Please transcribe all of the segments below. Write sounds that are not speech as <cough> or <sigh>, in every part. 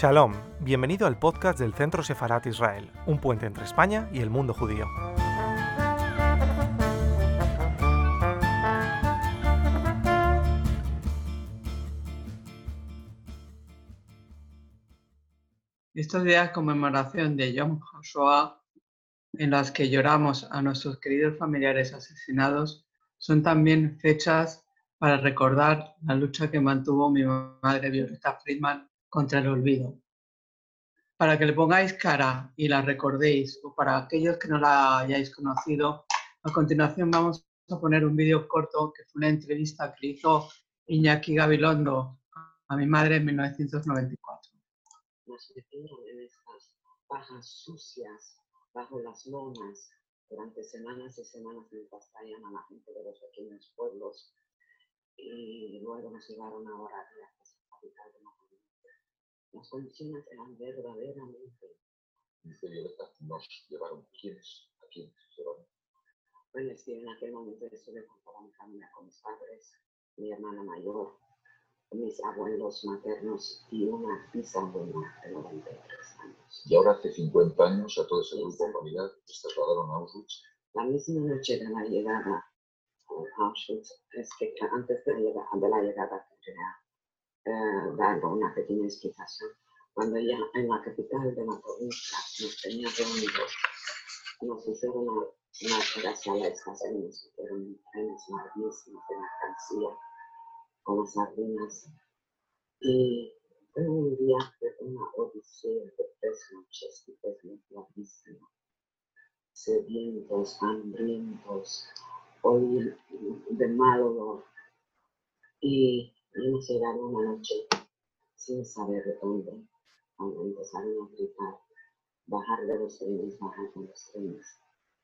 Shalom, bienvenido al podcast del Centro Sefarat Israel, un puente entre España y el mundo judío. Estos días de conmemoración de Yom HaShoah, en las que lloramos a nuestros queridos familiares asesinados, son también fechas para recordar la lucha que mantuvo mi madre Violeta Friedman contra el olvido. Para que le pongáis cara y la recordéis, o para aquellos que no la hayáis conocido, a continuación vamos a poner un vídeo corto que fue una entrevista que hizo Iñaki Gabilondo a mi madre en 1994 nos metieron en estas pajas sucias bajo las lonas durante semanas y semanas mientras traían a la gente de los pequeños pueblos y luego nos llevaron a orar a la capital de. Las condiciones eran verdaderamente. Dice Violeta, nos llevaron quiénes, a quiénes llevaron. Bueno, es que en aquel momento estuve con toda mi familia, con mis padres, mi hermana mayor, mis abuelos maternos y una bisabuela de 93 años. Y ahora hace 50 años a todo ese grupo familiar se trasladaron a Auschwitz. La misma noche de la llegada a Auschwitz, es que antes de la llegada, de la llegada quería eh, dar una pequeña explicación. Cuando ya en la capital de la provincia nos tenían reunidos, nos hicieron una, una sala de estaciones, que eran trenes larguísimos de mercancía con las sardinas. Y fue un viaje, una odisea de tres noches y tres noches larguísima. Sedientos, hambrientos, oír de mal olor. Y una noche sin saber de dónde, cuando empezaron a gritar, bajar de los trenes, bajar de los trenes.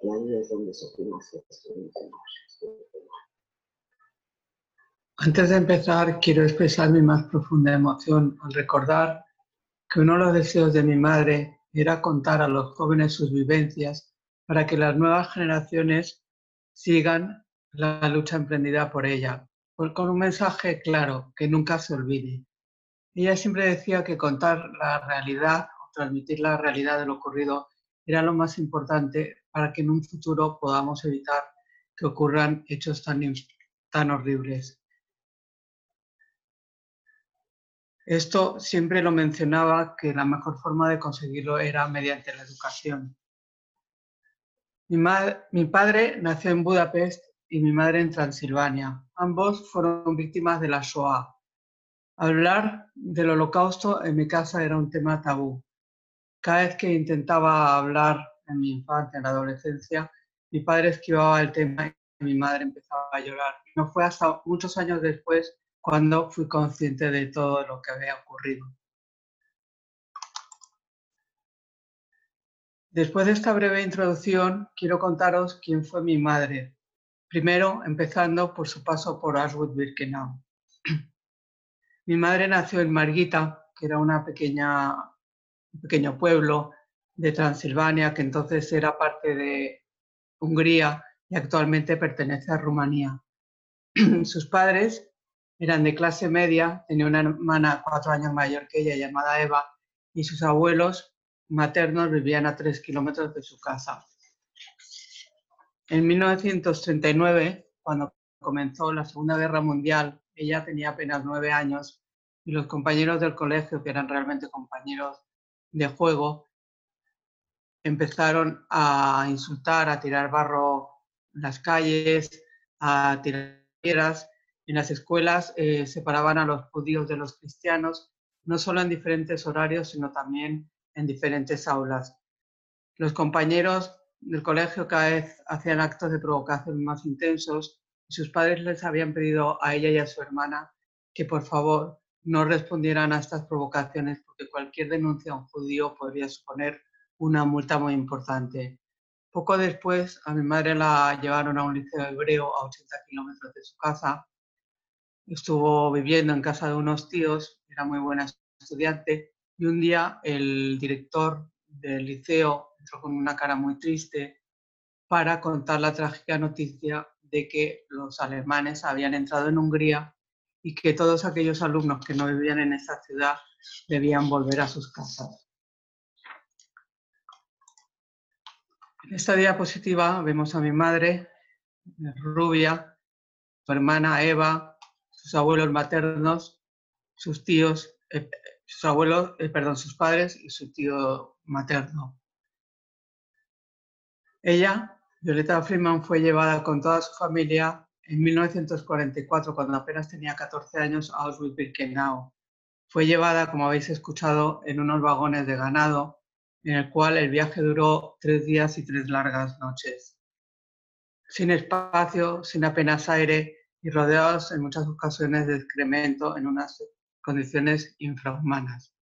Y ahí es donde supimos que Antes de empezar, quiero expresar mi más profunda emoción al recordar que uno de los deseos de mi madre era contar a los jóvenes sus vivencias para que las nuevas generaciones sigan la lucha emprendida por ella, con un mensaje claro, que nunca se olvide. Ella siempre decía que contar la realidad o transmitir la realidad de lo ocurrido era lo más importante para que en un futuro podamos evitar que ocurran hechos tan, tan horribles. Esto siempre lo mencionaba que la mejor forma de conseguirlo era mediante la educación. Mi, padre nació en Budapest y mi madre en Transilvania. Ambos fueron víctimas de la Shoah. Hablar del holocausto en mi casa era un tema tabú. Cada vez que intentaba hablar en mi infancia, en la adolescencia, mi padre esquivaba el tema y mi madre empezaba a llorar. No fue hasta muchos años después cuando fui consciente de todo lo que había ocurrido. Después de esta breve introducción, quiero contaros quién fue mi madre. Primero, empezando por su paso por Auschwitz-Birkenau. <clears throat> Mi madre nació en Margita, que era una pequeña, un pequeño pueblo de Transilvania, que entonces era parte de Hungría y actualmente pertenece a Rumanía. <clears throat> Sus padres eran de clase media, tenía una hermana cuatro años mayor que ella llamada Eva y sus abuelos maternos vivían a tres kilómetros de su casa. En 1939, cuando comenzó la Segunda Guerra Mundial, ella tenía apenas nueve años y los compañeros del colegio, que eran realmente compañeros de juego, empezaron a insultar, a tirar barro en las calles, a tirar piedras en las escuelas eh, separaban a los judíos de los cristianos, no solo en diferentes horarios, sino también en diferentes aulas. Los compañeros del colegio cada vez hacían actos de provocación más intensos y sus padres les habían pedido a ella y a su hermana que por favor no respondieran a estas provocaciones porque cualquier denuncia a un judío podría suponer una multa muy importante. Poco después a mi madre la llevaron a un liceo hebreo a 80 kilómetros de su casa estuvo viviendo en casa de unos tíos, era muy buena estudiante, y un día el director del liceo con una cara muy triste para contar la trágica noticia de que los alemanes habían entrado en Hungría y que todos aquellos alumnos que no vivían en esta ciudad debían volver a sus casas. En esta diapositiva vemos a mi madre, rubia, su hermana Eva, sus abuelos maternos, sus tíos, eh, sus abuelos, eh, perdón, sus padres y su tío materno. Ella, Violeta Freeman, fue llevada con toda su familia en 1944, cuando apenas tenía 14 años, a Auschwitz-Birkenau. Fue llevada, como habéis escuchado, en unos vagones de ganado, en el cual el viaje duró tres días y tres largas noches. Sin espacio, sin apenas aire y rodeados en muchas ocasiones de excremento en unas condiciones infrahumanas.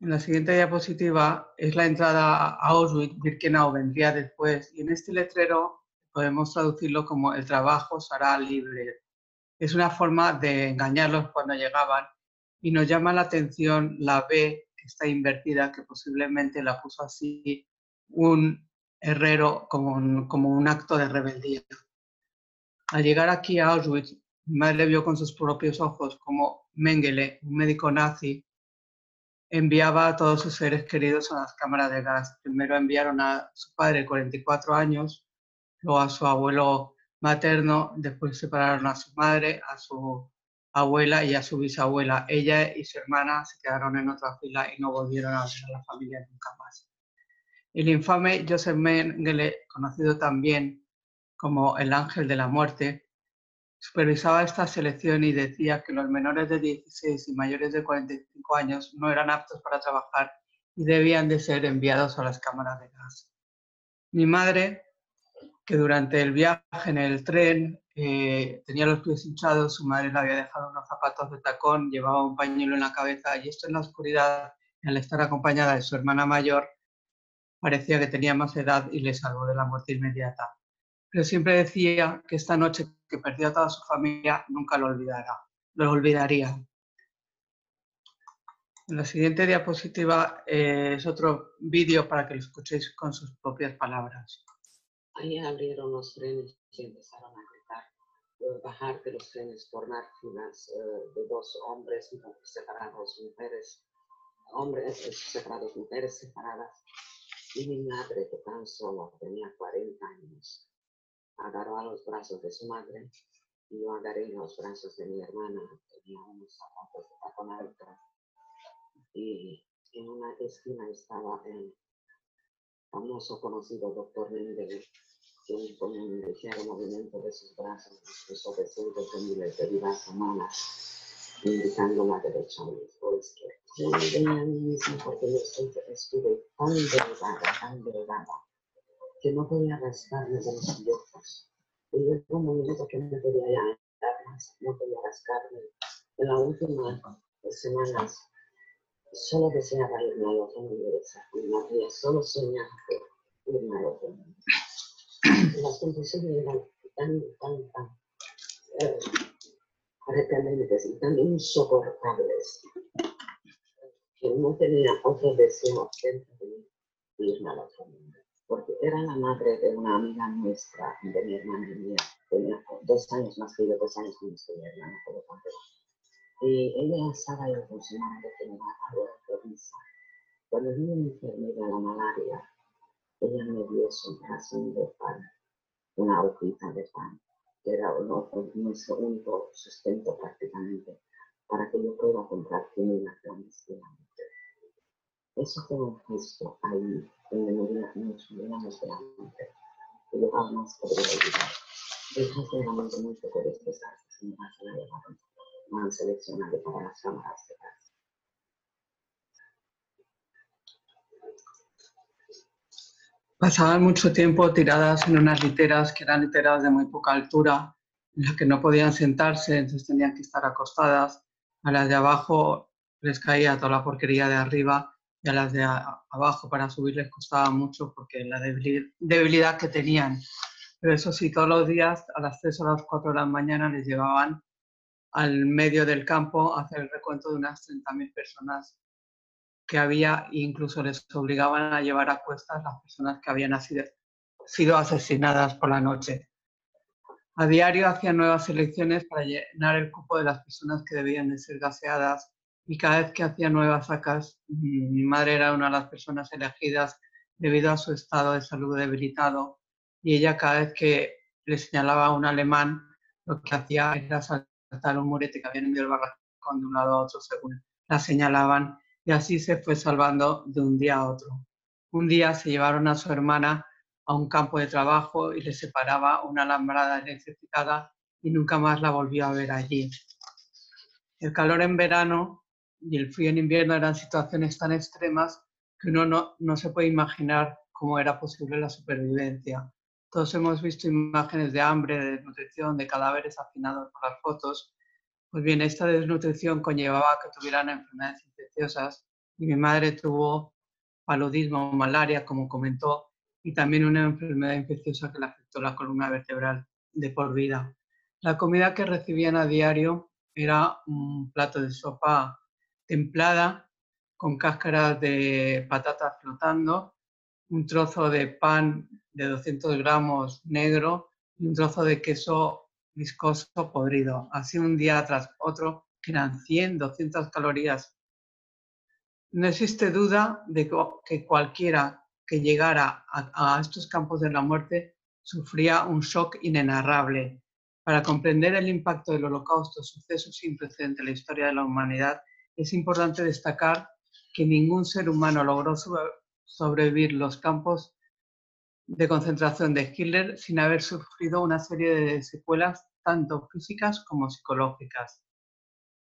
En la siguiente diapositiva es la entrada a Auschwitz, Birkenau vendría después, y en este letrero podemos traducirlo como el trabajo será libre. Es una forma de engañarlos cuando llegaban y nos llama la atención la B que está invertida, que posiblemente la puso así un herrero como un, como un acto de rebeldía. Al llegar aquí a Auschwitz, mi madre vio con sus propios ojos como Mengele, un médico nazi, enviaba a todos sus seres queridos a las cámaras de gas. Primero enviaron a su padre, 44 años, luego a su abuelo materno, después separaron a su madre, a su abuela y a su bisabuela. Ella y su hermana se quedaron en otra fila y no volvieron a ver a la familia nunca más. El infame Joseph Mengele, conocido también como el ángel de la muerte, supervisaba esta selección y decía que los menores de 16 y mayores de 45 años no eran aptos para trabajar y debían de ser enviados a las cámaras de gas. Mi madre, que durante el viaje en el tren eh, tenía los pies hinchados, su madre le había dejado unos zapatos de tacón, llevaba un pañuelo en la cabeza y esto en la oscuridad, al estar acompañada de su hermana mayor, parecía que tenía más edad y le salvó de la muerte inmediata pero siempre decía que esta noche que perdió a toda su familia nunca lo olvidará, lo olvidaría. En la siguiente diapositiva eh, es otro vídeo para que lo escuchéis con sus propias palabras. Ahí abrieron los trenes y empezaron a gritar, eh, bajar de los trenes, formar filas eh, de dos hombres separados, mujeres, hombres separados, mujeres separadas. Y mi madre, que tan solo tenía 40 años, agarró a los brazos de su madre y yo agarré los brazos de mi hermana, tenía unos zapatos de tacón alto. Y en una esquina estaba el famoso conocido doctor Mendele, quien con un ligero movimiento de sus brazos expresó cientos de miles de vidas humanas, indicando la derecha o la izquierda. Yo me veía a mí mismo porque yo estuve tan delgada, tan delgada, que no podía rascarme de los ojos. Y llegó un momento que no podía ya más, no podía rascarme. En las últimas semanas solo deseaba irme al otro mundo de solo soñaba irme al otro mundo. Las condiciones eran tan, tan, tan eh, repelentes y tan insoportables que no tenía otro deseo dentro de mí irme al otro porque era la madre de una amiga nuestra, de mi hermana y mía, tenía dos años más que yo, dos años menos que mi hermana, por lo tanto. Y ella estaba madre que me algo de risa. Cuando vino mi enfermera la malaria, ella me dio su ración de pan, una hojita de pan, que era nuestro único sustento prácticamente, para que yo pueda comprar comida clandestinamente. Eso fue un gesto ahí donde nos moríamos de hambre. Y yo jamás podría olvidar. De realmente muy poco despesadas y me vas a llevar más seleccionado para las cámaras de gas. Pasaban mucho tiempo tiradas en unas literas que eran literas de muy poca altura, en las que no podían sentarse, entonces tenían que estar acostadas. A las de abajo les caía toda la porquería de arriba y a las de abajo para subir les costaba mucho porque la debilidad que tenían. Pero eso sí, todos los días a las 3 o las 4 de la mañana les llevaban al medio del campo a hacer el recuento de unas 30.000 personas que había e incluso les obligaban a llevar a cuestas las personas que habían sido, sido asesinadas por la noche. A diario hacía nuevas selecciones para llenar el cupo de las personas que debían de ser gaseadas y cada vez que hacía nuevas sacas, mi madre era una de las personas elegidas debido a su estado de salud debilitado y ella cada vez que le señalaba a un alemán, lo que hacía era saltar un murete que había en el barracón de un lado a otro según la señalaban y así se fue salvando de un día a otro. Un día se llevaron a su hermana a un campo de trabajo y le separaba una alambrada electrificada y nunca más la volvió a ver allí. El calor en verano y el frío en invierno eran situaciones tan extremas que uno no, no se puede imaginar cómo era posible la supervivencia. Todos hemos visto imágenes de hambre, de desnutrición, de cadáveres afinados por las fotos. Pues bien, esta desnutrición conllevaba que tuvieran enfermedades infecciosas y mi madre tuvo paludismo, malaria, como comentó, y también una enfermedad infecciosa que le afectó la columna vertebral de por vida. La comida que recibían a diario era un plato de sopa templada con cáscaras de patatas flotando, un trozo de pan de 200 gramos negro y un trozo de queso viscoso podrido. Así un día tras otro, que eran 100, 200 calorías. No existe duda de que cualquiera que llegara a, estos campos de la muerte sufría un shock inenarrable. Para comprender el impacto del holocausto, suceso sin precedente en la historia de la humanidad, es importante destacar que ningún ser humano logró sobrevivir los campos de concentración de Hitler sin haber sufrido una serie de secuelas tanto físicas como psicológicas.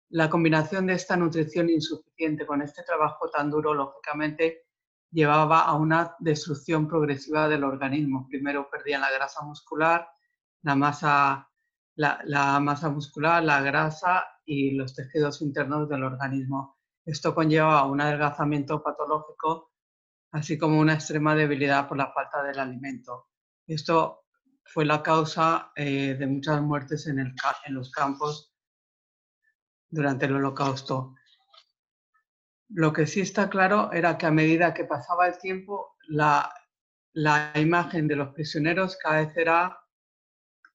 La combinación de esta nutrición insuficiente con este trabajo tan duro, lógicamente, llevaba a una destrucción progresiva del organismo. Primero perdían la grasa muscular, la masa, la, masa muscular, la grasa y los tejidos internos del organismo. Esto conlleva un adelgazamiento patológico, así como una extrema debilidad por la falta del alimento. Esto fue la causa eh, de muchas muertes en, los campos durante el holocausto. Lo que sí está claro era que a medida que pasaba el tiempo, la, imagen de los prisioneros cada vez era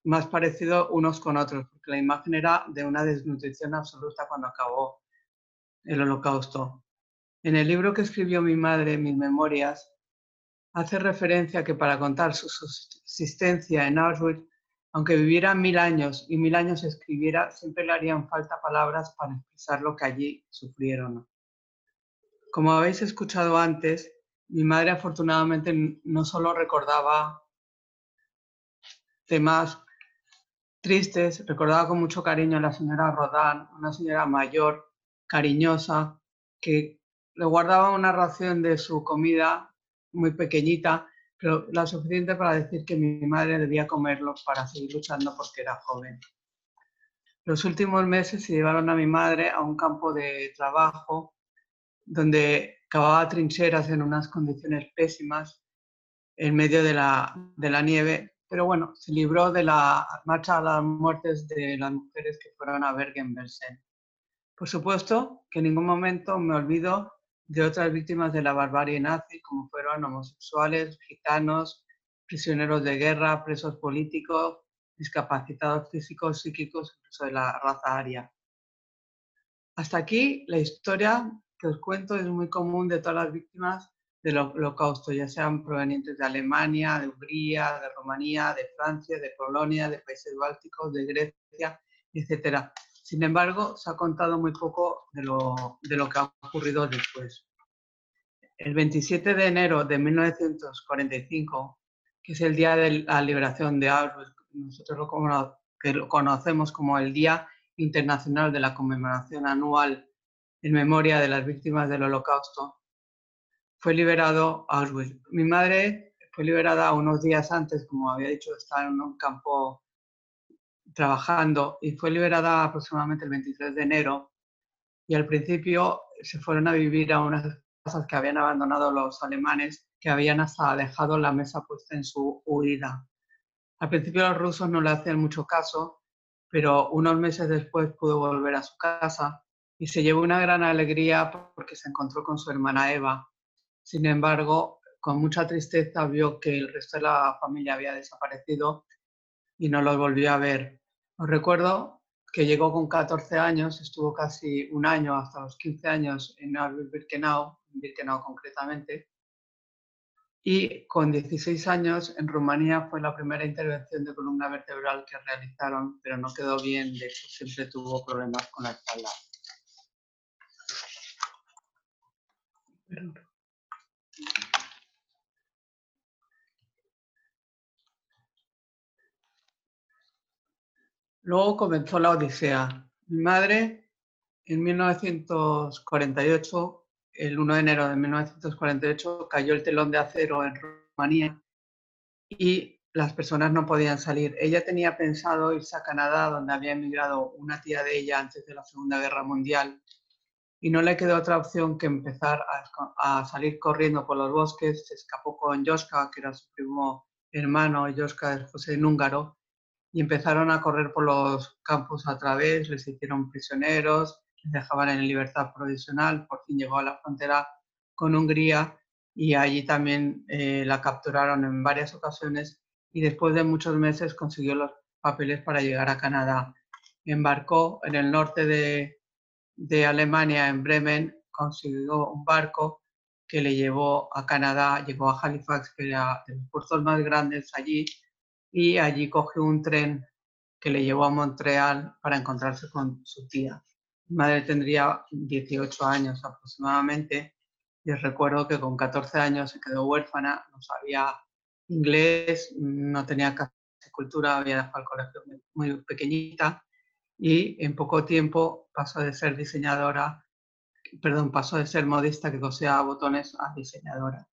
más parecido unos con otros, porque la imagen era de una desnutrición absoluta cuando acabó el holocausto. En el libro que escribió mi madre, Mis Memorias, hace referencia a que para contar su subsistencia en Auschwitz, aunque viviera mil años y mil años escribiera, siempre le harían falta palabras para expresar lo que allí sufrieron. Como habéis escuchado antes, mi madre afortunadamente no solo recordaba temas tristes, recordaba con mucho cariño a la señora Rodán, una señora mayor, cariñosa, que le guardaba una ración de su comida muy pequeñita, pero la suficiente para decir que mi madre debía comerlo para seguir luchando porque era joven. Los últimos meses se llevaron a mi madre a un campo de trabajo donde cavaba trincheras en unas condiciones pésimas en medio de la, de la nieve, pero bueno, se libró de la marcha a las muertes de las mujeres que fueron a Bergen-Belsen. Por supuesto que en ningún momento me olvido de otras víctimas de la barbarie nazi, como fueron homosexuales, gitanos, prisioneros de guerra, presos políticos, discapacitados físicos, psíquicos, incluso de la raza aria. Hasta aquí la historia que os cuento es muy común de todas las víctimas del holocausto, ya sean provenientes de Alemania, de Hungría, de Rumanía, de Francia, de Polonia, de países bálticos, de Grecia, etc. Sin embargo, se ha contado muy poco de lo, de lo que ha ocurrido después. El 27 de enero de 1945, que es el día de la liberación de Auschwitz, nosotros lo, que lo conocemos como el Día Internacional de la Conmemoración Anual en memoria de las víctimas del holocausto, fue liberado Auschwitz. Mi madre fue liberada unos días antes, como había dicho, estaba en un campo trabajando y fue liberada aproximadamente el 23 de enero y al principio se fueron a vivir a unas casas que habían abandonado los alemanes que habían hasta dejado la mesa puesta en su huida. Al principio los rusos no le hacían mucho caso, pero unos meses después pudo volver a su casa y se llevó una gran alegría porque se encontró con su hermana Eva. Sin embargo, con mucha tristeza vio que el resto de la familia había desaparecido y no los volvió a ver. Os recuerdo que llegó con 14 años, estuvo casi un año, hasta los 15 años en Birkenau, en Birkenau concretamente, y con 16 años en Rumanía fue la primera intervención de columna vertebral que realizaron, pero no quedó bien, de hecho siempre tuvo problemas con la espalda. Luego comenzó la odisea. Mi madre, en 1948, el 1 de enero de 1948, cayó el telón de acero en Rumanía y las personas no podían salir. Ella tenía pensado irse a Canadá, donde había emigrado una tía de ella antes de la Segunda Guerra Mundial, y no le quedó otra opción que empezar a, salir corriendo por los bosques. Se escapó con Joska, que era su primo hermano, Joska es José Húngaro, y empezaron a correr por los campos a través, les hicieron prisioneros, les dejaban en libertad provisional, por fin llegó a la frontera con Hungría y allí también eh, la capturaron en varias ocasiones y después de muchos meses consiguió los papeles para llegar a Canadá. Embarcó en el norte de, de Alemania, en Bremen, consiguió un barco que le llevó a Canadá, llegó a Halifax, que era de los puertos más grandes allí, y allí cogió un tren que le llevó a Montreal para encontrarse con su tía. Mi madre tendría 18 años aproximadamente y recuerdo que con 14 años se quedó huérfana, no sabía inglés, no tenía casi cultura, había dejado el colegio muy, pequeñita y en poco tiempo pasó de ser diseñadora, perdón, pasó de ser modista que cosía botones a diseñadora.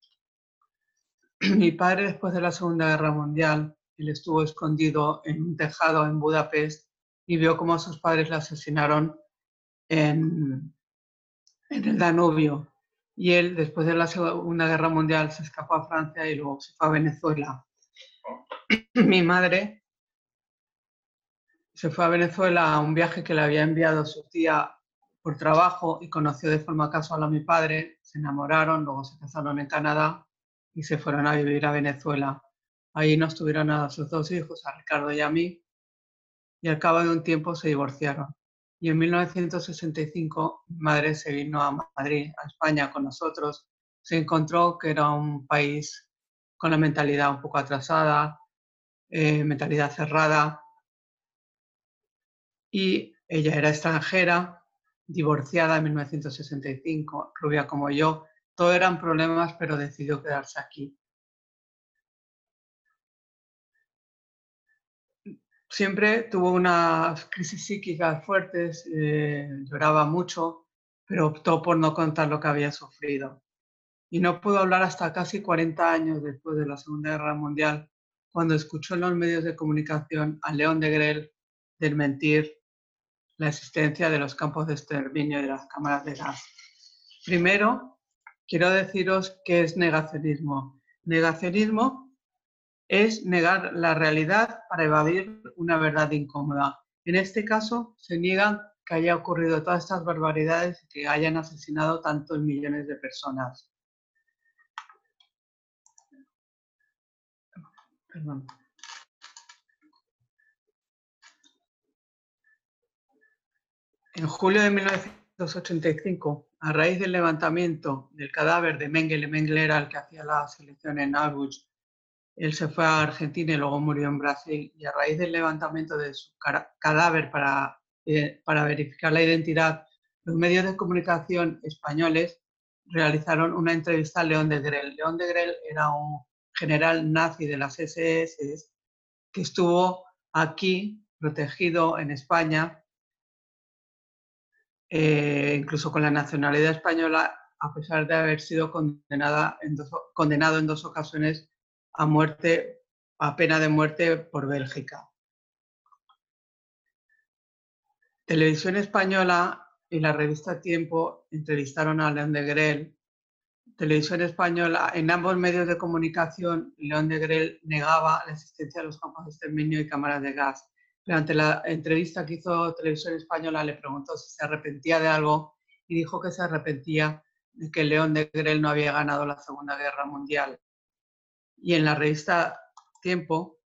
<clears throat> Mi padre después de la Segunda Guerra Mundial él estuvo escondido en un tejado en Budapest y vio cómo a sus padres le asesinaron en, el Danubio. Y él, después de la Segunda Guerra Mundial, se escapó a Francia y luego se fue a Venezuela. Mi madre se fue a Venezuela a un viaje que le había enviado su tía por trabajo y conoció de forma casual a mi padre, se enamoraron, luego se casaron en Canadá y se fueron a vivir a Venezuela. Ahí nos tuvieron a sus dos hijos, a Ricardo y a mí, y al cabo de un tiempo se divorciaron. Y en 1965 mi madre se vino a Madrid, a España con nosotros. Se encontró que era un país con la mentalidad un poco atrasada, eh, mentalidad cerrada. Y ella era extranjera, divorciada en 1965, rubia como yo. Todo eran problemas, pero decidió quedarse aquí. Siempre tuvo unas crisis psíquicas fuertes, eh, lloraba mucho, pero optó por no contar lo que había sufrido. Y no pudo hablar hasta casi 40 años después de la Segunda Guerra Mundial, cuando escuchó en los medios de comunicación a León de Grel desmentir la existencia de los campos de exterminio y de las cámaras de gas. Primero, quiero deciros qué es negacionismo. Negacionismo es negar la realidad para evadir una verdad incómoda. En este caso, se niegan que haya ocurrido todas estas barbaridades y que hayan asesinado tantos millones de personas. En julio de 1985, a raíz del levantamiento del cadáver de Mengele, Mengele era el que hacía la selección en Auschwitz él se fue a Argentina y luego murió en Brasil y a raíz del levantamiento de su cadáver para, eh, para verificar la identidad, los medios de comunicación españoles realizaron una entrevista a León de Grel. León de Grel era un general nazi de las SS que estuvo aquí protegido en España, eh, incluso con la nacionalidad española, a pesar de haber sido condenado en dos ocasiones a muerte, a pena de muerte por Bélgica. Televisión Española y la revista Tiempo entrevistaron a León de Grel. Televisión Española, en ambos medios de comunicación, León de Grel negaba la existencia de los campos de exterminio y cámaras de gas. Durante la entrevista que hizo Televisión Española le preguntó si se arrepentía de algo y dijo que se arrepentía de que León de Grel no había ganado la Segunda Guerra Mundial y en la revista Tiempo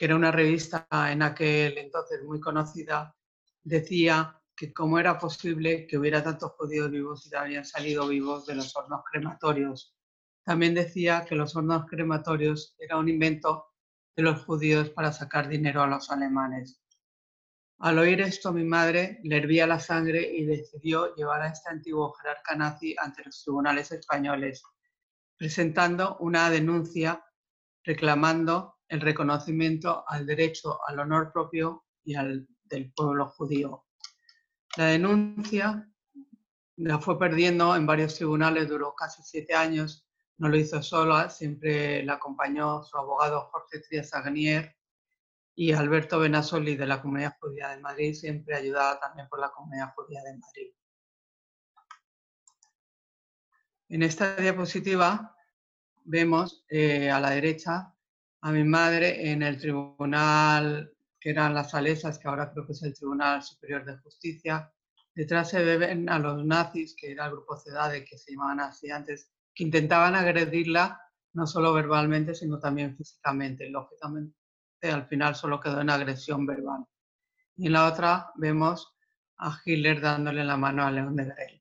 que era una revista en aquel entonces muy conocida, decía que cómo era posible que hubiera tantos judíos vivos y habían salido vivos de los hornos crematorios. También decía que los hornos crematorios era un invento de los judíos para sacar dinero a los alemanes. Al oír esto, mi madre le hervía la sangre y decidió llevar a este antiguo jerarca nazi ante los tribunales españoles, presentando una denuncia reclamando el reconocimiento al derecho al honor propio y al del pueblo judío. La denuncia la fue perdiendo en varios tribunales, duró casi siete años, no lo hizo sola, siempre la acompañó su abogado Jorge Trías Agnier y Alberto Benasoli de la Comunidad Judía de Madrid, siempre ayudada también por la Comunidad Judía de Madrid. En esta diapositiva vemos eh, a la derecha a mi madre en el tribunal que eran las Salesas, que ahora creo que es el Tribunal Superior de Justicia. Detrás se ven a los nazis, que era el grupo CEDADE, que se llamaban así antes, que intentaban agredirla no solo verbalmente, sino también físicamente. Lógicamente, al final solo quedó en agresión verbal. Y en la otra vemos a Hitler dándole la mano a León de Grey.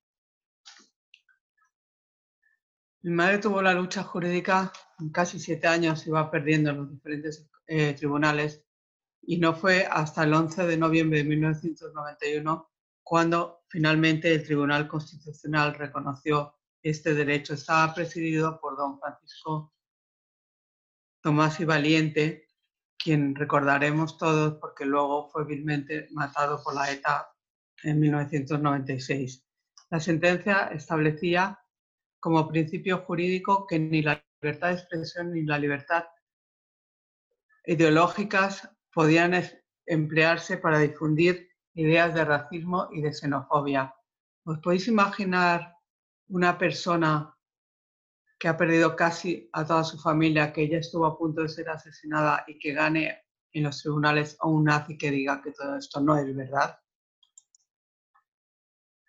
Mi madre tuvo la lucha jurídica casi siete años, iba perdiendo en los diferentes eh, tribunales y no fue hasta el 11 de noviembre de 1991 cuando finalmente el Tribunal Constitucional reconoció este derecho. Estaba presidido por don Francisco Tomás y Valiente, quien recordaremos todos porque luego fue vilmente matado por la ETA en 1996. La sentencia establecía como principio jurídico que ni la libertad de expresión ni la libertad ideológicas podían emplearse para difundir ideas de racismo y de xenofobia. ¿Os podéis imaginar una persona que ha perdido casi a toda su familia, que ya estuvo a punto de ser asesinada y que gane en los tribunales a un nazi que diga que todo esto no es verdad?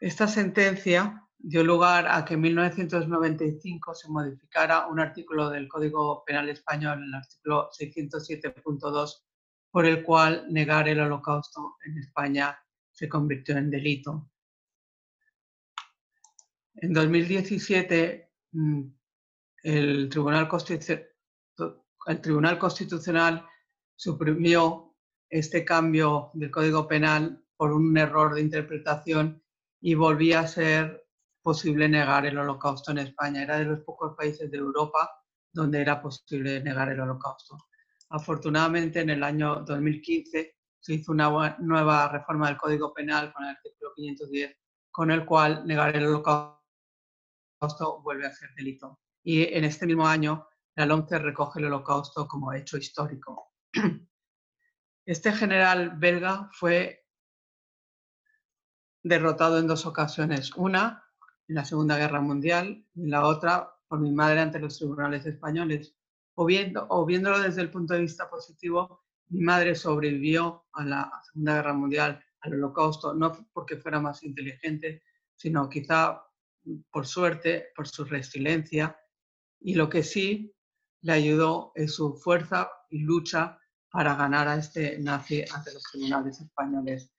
Esta sentencia dio lugar a que en 1995 se modificara un artículo del Código Penal Español, el artículo 607.2, por el cual negar el holocausto en España se convirtió en delito. En 2017, mm, el Tribunal, el Tribunal Constitucional suprimió este cambio del Código Penal por un error de interpretación y volvía a ser posible negar el holocausto en España. Era de los pocos países de Europa donde era posible negar el holocausto. Afortunadamente, en el año 2015 se hizo una nueva reforma del Código Penal con el artículo 510, con el cual negar el holocausto vuelve a ser delito. Y en este mismo año, la LOMCE recoge el holocausto como hecho histórico. Este general belga fue derrotado en dos ocasiones. Una en la Segunda Guerra Mundial y la otra por mi madre ante los tribunales españoles. O, viendo, o viéndolo desde el punto de vista positivo, mi madre sobrevivió a la Segunda Guerra Mundial, al Holocausto, no porque fuera más inteligente, sino quizá por suerte, por su resiliencia. Y lo que sí le ayudó es su fuerza y lucha para ganar a este nazi ante los tribunales españoles.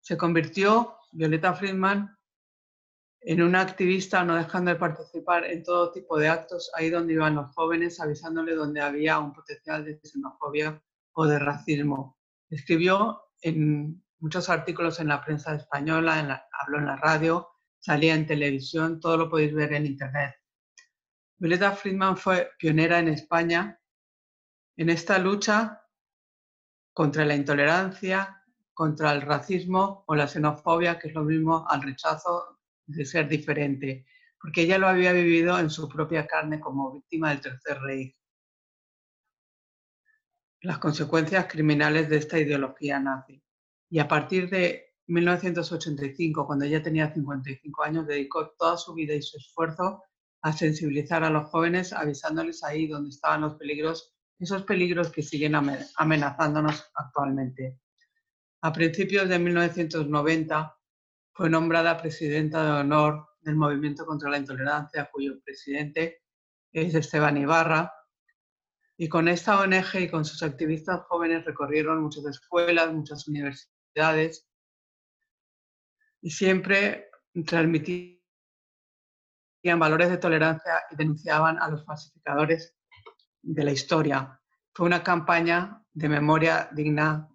Se convirtió Violeta Friedman en una activista no dejando de participar en todo tipo de actos ahí donde iban los jóvenes, avisándole donde había un potencial de xenofobia o de racismo. Escribió en muchos artículos en la prensa española, habló en la radio, salía en televisión, todo lo podéis ver en internet. Violeta Friedman fue pionera en España en esta lucha contra la intolerancia, contra el racismo o la xenofobia, que es lo mismo al rechazo de ser diferente, porque ella lo había vivido en su propia carne como víctima del Tercer Rey. Las consecuencias criminales de esta ideología nazi. Y a partir de 1985, cuando ella tenía 55 años, dedicó toda su vida y su esfuerzo a sensibilizar a los jóvenes, avisándoles ahí donde estaban los peligros, esos peligros que siguen amenazándonos actualmente. A principios de 1990, fue nombrada presidenta de honor del Movimiento contra la Intolerancia, cuyo presidente es Esteban Ibarra. Y con esta ONG y con sus activistas jóvenes recorrieron muchas escuelas, muchas universidades y siempre transmitían valores de tolerancia y denunciaban a los falsificadores de la historia. Fue una campaña de memoria digna,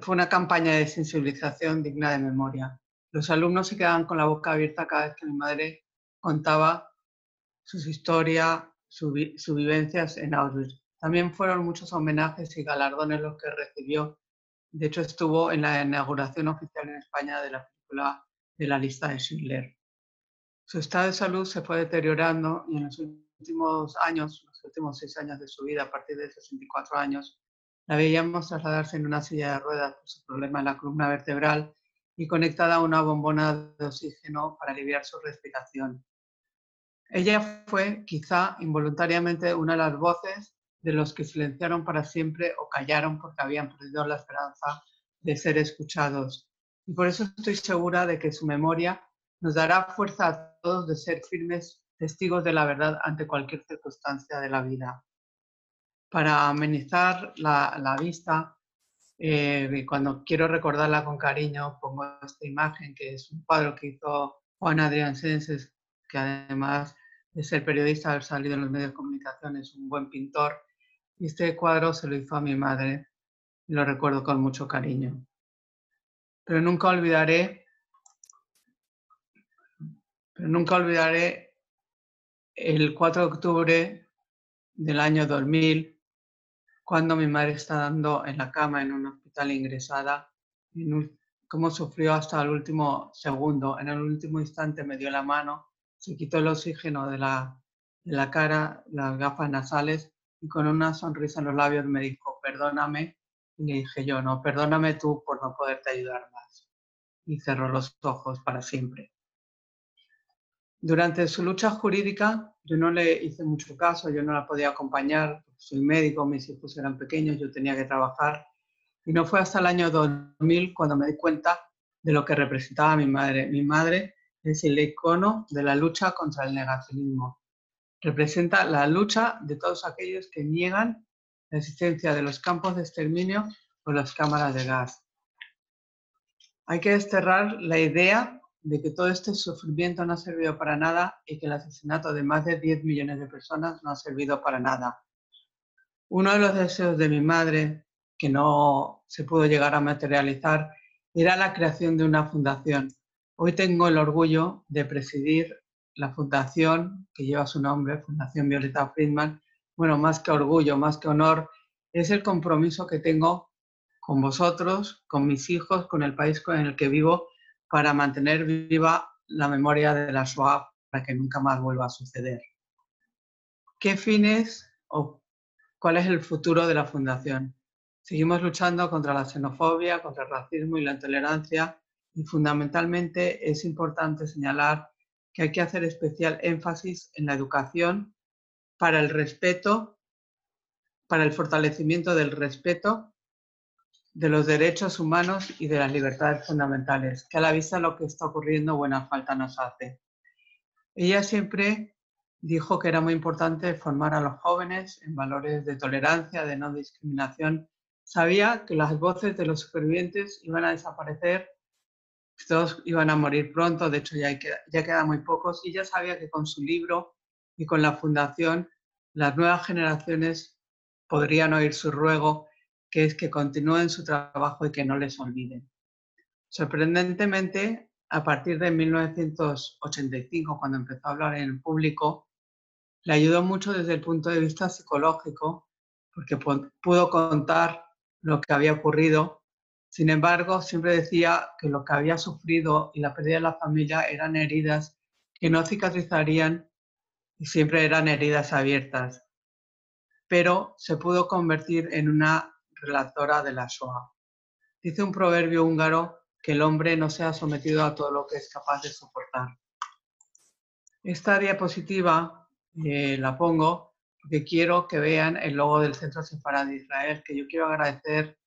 fue una campaña de sensibilización digna de memoria. Los alumnos se quedaban con la boca abierta cada vez que mi madre contaba sus historias, sus vivencias en Auschwitz. También fueron muchos homenajes y galardones los que recibió. De hecho, estuvo en la inauguración oficial en España de la película de la lista de Schindler. Su estado de salud se fue deteriorando y en los últimos años, los últimos seis años de su vida, a partir de 64 años, la veíamos trasladarse en una silla de ruedas por su problema en la columna vertebral y conectada a una bombona de oxígeno para aliviar su respiración. Ella fue, quizá involuntariamente, una de las voces de los que silenciaron para siempre o callaron porque habían perdido la esperanza de ser escuchados. Y por eso estoy segura de que su memoria nos dará fuerza a todos de ser firmes testigos de la verdad ante cualquier circunstancia de la vida. Para amenizar la, vista, eh, cuando quiero recordarla con cariño, pongo esta imagen que es un cuadro que hizo Juan Adrián Senses, que además de ser periodista, haber salido en los medios de comunicación, es un buen pintor. Y este cuadro se lo hizo a mi madre y lo recuerdo con mucho cariño. Pero nunca olvidaré, pero nunca olvidaré el 4 de octubre del año 2000, cuando mi madre está dando en la cama en un hospital ingresada, cómo sufrió hasta el último segundo. En el último instante me dio la mano se quitó el oxígeno de la, de la cara, las gafas nasales y con una sonrisa en los labios me dijo, perdóname. Y le dije yo, no, perdóname tú por no poderte ayudar más. Y cerró los ojos para siempre. Durante su lucha jurídica, yo no le hice mucho caso, yo no la podía acompañar, soy médico, mis hijos eran pequeños, yo tenía que trabajar. Y no fue hasta el año 2000 cuando me di cuenta de lo que representaba mi madre. Mi madre es el icono de la lucha contra el negacionismo. Representa la lucha de todos aquellos que niegan la existencia de los campos de exterminio o las cámaras de gas. Hay que desterrar la idea de que todo este sufrimiento no ha servido para nada y que el asesinato de más de 10 millones de personas no ha servido para nada. Uno de los deseos de mi madre, que no se pudo llegar a materializar, era la creación de una fundación Hoy tengo el orgullo de presidir la fundación que lleva su nombre, Fundación Violeta Friedman. Bueno, más que orgullo, más que honor, es el compromiso que tengo con vosotros, con mis hijos, con el país en el que vivo, para mantener viva la memoria de la Shoah para que nunca más vuelva a suceder. ¿Qué fines o cuál es el futuro de la Fundación? Seguimos luchando contra la xenofobia, contra el racismo y la intolerancia y fundamentalmente es importante señalar que hay que hacer especial énfasis en la educación para el respeto, para el fortalecimiento del respeto de los derechos humanos y de las libertades fundamentales, que a la vista de lo que está ocurriendo buena falta nos hace. Ella siempre dijo que era muy importante formar a los jóvenes en valores de tolerancia, de no discriminación. Sabía que las voces de los supervivientes iban a desaparecer todos iban a morir pronto, de hecho ya, ya quedan muy pocos, y ya sabía que con su libro y con la fundación las nuevas generaciones podrían oír su ruego, que es que continúen su trabajo y que no les olviden. Sorprendentemente, a partir de 1985, cuando empezó a hablar en público, le ayudó mucho desde el punto de vista psicológico, porque pudo contar lo que había ocurrido sin embargo, siempre decía que lo que había sufrido y la pérdida de la familia eran heridas que no cicatrizarían y siempre eran heridas abiertas. Pero se pudo convertir en una relatora de la Shoah. Dice un proverbio húngaro que el hombre no se ha sometido a todo lo que es capaz de soportar. Esta diapositiva eh, la pongo porque quiero que vean el logo del Centro Sefarad de Israel, que yo quiero agradecer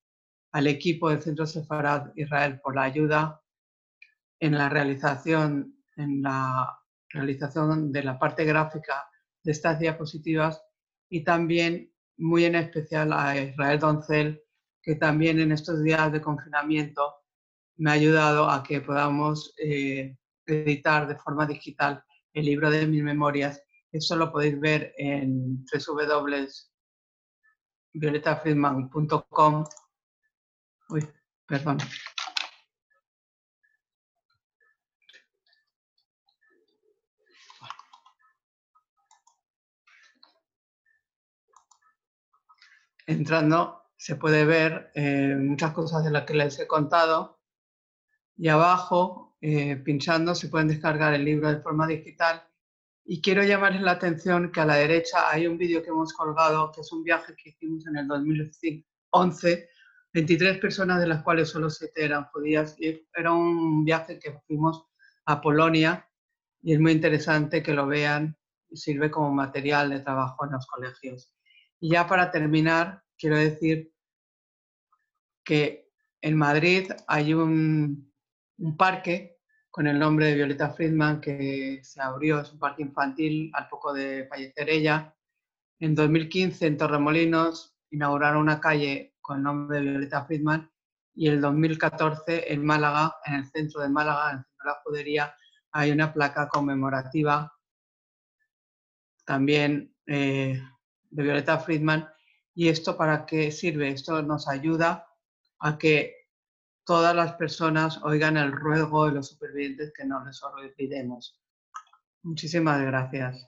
al equipo del Centro Sefarad Israel por la ayuda en la realización, en la realización de la parte gráfica de estas diapositivas y también muy en especial a Israel Doncel, que también en estos días de confinamiento me ha ayudado a que podamos eh, editar de forma digital el libro de mis memorias. Eso lo podéis ver en www.violetafriedman.com. Uy, perdón. Entrando se puede ver eh, muchas cosas de las que les he contado y abajo, eh, pinchando, se pueden descargar el libro de forma digital. Y quiero llamarles la atención que a la derecha hay un vídeo que hemos colgado, que es un viaje que hicimos en el 2011, 23 personas de las cuales solo 7 eran judías. Y era un viaje que fuimos a Polonia y es muy interesante que lo vean y sirve como material de trabajo en los colegios. Y ya para terminar, quiero decir que en Madrid hay un, parque con el nombre de Violeta Friedman que se abrió, es un parque infantil al poco de fallecer ella. En 2015 en Torremolinos inauguraron una calle con el nombre de Violeta Friedman y en 2014 en Málaga, en el centro de Málaga, en el centro de la judería, hay una placa conmemorativa también eh, de Violeta Friedman. ¿Y esto para qué sirve? Esto nos ayuda a que todas las personas oigan el ruego de los supervivientes que no les olvidemos. Muchísimas gracias.